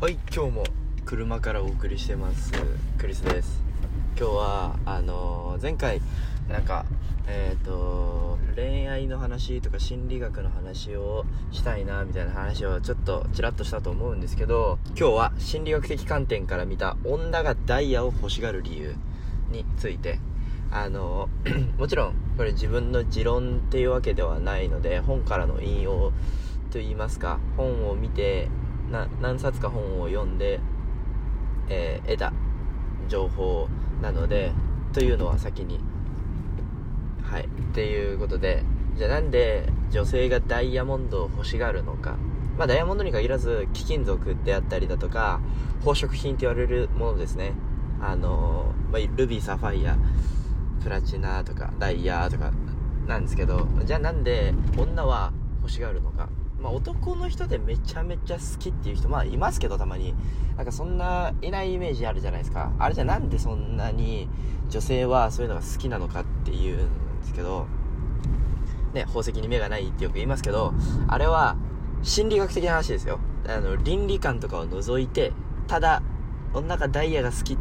はい今日も車からお送りしてます。クリスです。今日はあのー前回なんかえっ、と恋愛の話とか心理学の話をしたいなみたいな話をちょっとちらっとしたと思うんですけど今日は心理学的観点から見た女がダイヤを欲しがる理由についてあの もちろんこれ自分の持論っていうわけではないので本からの引用といいますか本を見て何冊か本を読んで、えー得た情報なのでというのは先にはいっていうことでじゃあなんで女性がダイヤモンドを欲しがるのか。まあダイヤモンドに限らず貴金属であったりだとか宝飾品って言われるものですね。あのまあ、ルビーサファイアプラチナとかダイヤとかなんですけどじゃあなんで女は欲しがるのか。まあ男の人でめちゃめちゃ好きっていう人まあいますけどたまに。なんかそんないないイメージあるじゃないですか。あれじゃなんでそんなに女性はそういうのが好きなのかっていうんですけど。ね宝石に目がないってよく言いますけどあれは心理学的な話ですよ。あの倫理観とかを除いてただ女がダイヤが好き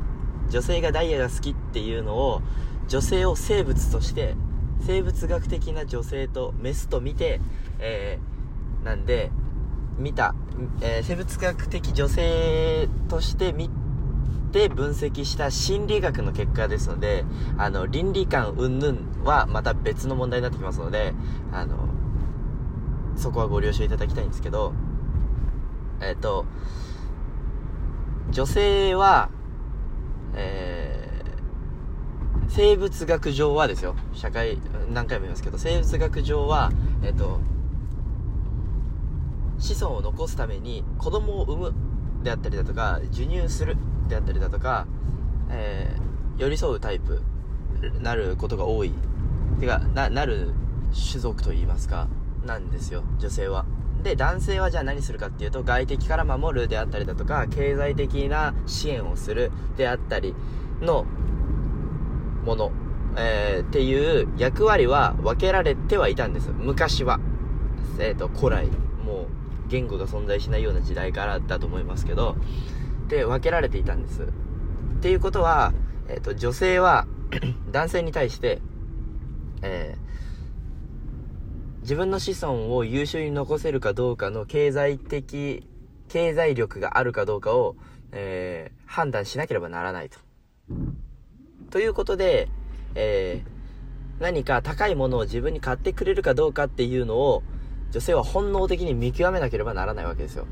女性がダイヤが好きっていうのを女性を生物として生物学的な女性とメスと見て、えーなんで見た、えー生物学的女性として見て分析した心理学の結果ですのであの倫理観云々はまた別の問題になってきますのであのそこはご了承いただきたいんですけどえっ、と女性はえー生物学上はですよ。社会何回も言いますけど生物学上はえっ、と子孫を残すために子供を産むであったりだとか授乳するであったりだとか、えー寄り添うタイプなることが多い。てかななる種族といいますかなんですよ女性は。で男性はじゃあ何するかっていうと外敵から守るであったりだとか経済的な支援をするであったりのもの、えーっていう役割は分けられてはいたんです。昔は。えっ、と古来もう言語が存在しないような時代からだと思いますけど。で分けられていたんです。っていうことは、えっと女性は 男性に対して、え自分の子孫を優秀に残せるかどうかの経済的経済力があるかどうかを、え判断しなければならないと。ということで、えー何か高いものを自分に買ってくれるかどうかっていうのを女性は本能的に見極めなければならないわけですよ。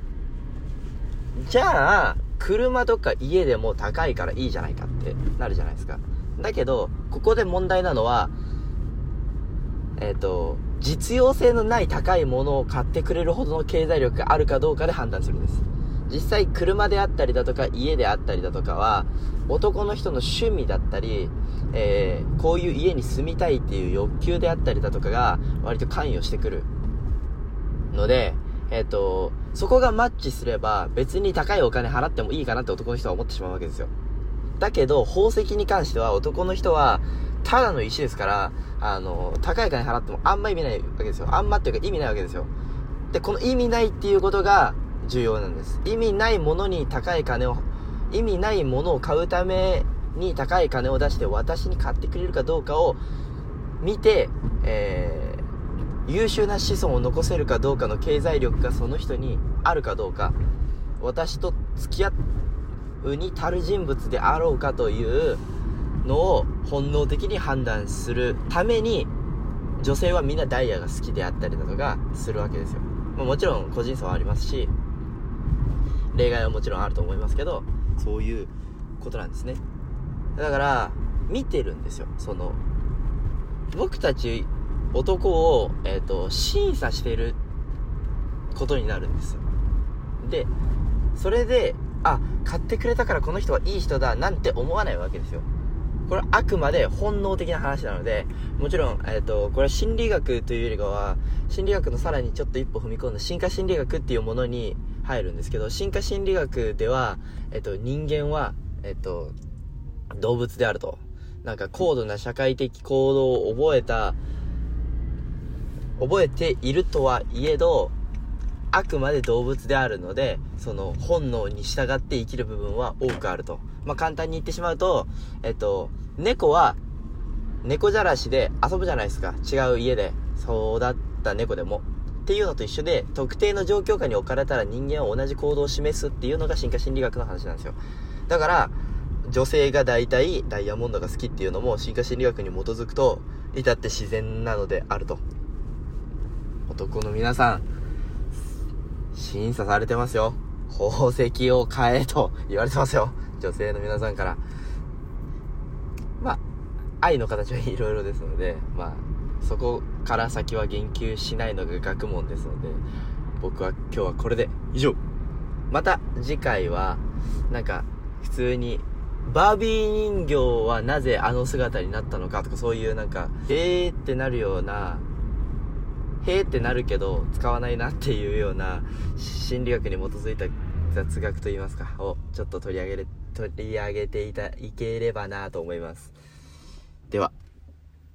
じゃあ、車とか家でも高いからいいじゃないかってなるじゃないですか。だけど、ここで問題なのは、えっ、と、実用性のない高いものを買ってくれるほどの経済力があるかどうかで判断するんです。実際車であったりだとか家であったりだとかは男の人の趣味だったり、えーこういう家に住みたいっていう欲求であったりだとかが割と関与してくるので、えっ、と、そこがマッチすれば別に高いお金払ってもいいかなって男の人は思ってしまうわけですよ。だけど、宝石に関しては男の人は、ただの石ですから、あの、高い金払ってもあんま意味ないわけですよ。あんまっていうか意味ないわけですよ。で、この意味ないっていうことが重要なんです。意味ないものに高い金を、意味ないものを買うために高い金を出して私に買ってくれるかどうかを見て、えー優秀な子孫を残せるかどうかの経済力がその人にあるかどうか、私と付き合うに足る人物であろうかというのを本能的に判断するために、女性はみんなダイヤが好きであったりだとかするわけですよ。まもちろん個人差はありますし、例外はもちろんあると思いますけど、そういうことなんですね。だから、見てるんですよ。その、僕たち男を、えっ、と、審査してることになるんですよ。で、それで、あ、買ってくれたからこの人はいい人だなんて思わないわけですよ。これはあくまで本能的な話なので、もちろん、えっ、と、これは心理学というよりかは、心理学のさらにちょっと一歩踏み込んだ進化心理学っていうものに入るんですけど、進化心理学では、えっ、と、人間は、えっ、と、動物であると。なんか高度な社会的行動を覚えた、覚えているとはいえど、あくまで動物であるので、その本能に従って生きる部分は多くあると。まあ、簡単に言ってしまうと、えっと、猫は、猫じゃらしで遊ぶじゃないですか。違う家で育った猫でも。っていうのと一緒で、特定の状況下に置かれたら人間は同じ行動を示すっていうのが進化心理学の話なんですよ。だから、女性が大体ダイヤモンドが好きっていうのも進化心理学に基づくと、至って自然なのであると。男の皆さん、審査されてますよ。宝石を買えと言われてますよ。女性の皆さんから。まあ、愛の形はいろいろですので、まあ、そこから先は言及しないのが学問ですので、僕は今日はこれで以上。また次回は、なんか、普通に、バービー人形はなぜあの姿になったのかとかそういうなんか、えーってなるような、へーってなるけど使わないなっていうような心理学に基づいた雑学といいますか、をちょっと取り上げれ、取り上げていた、いければなと思います。では。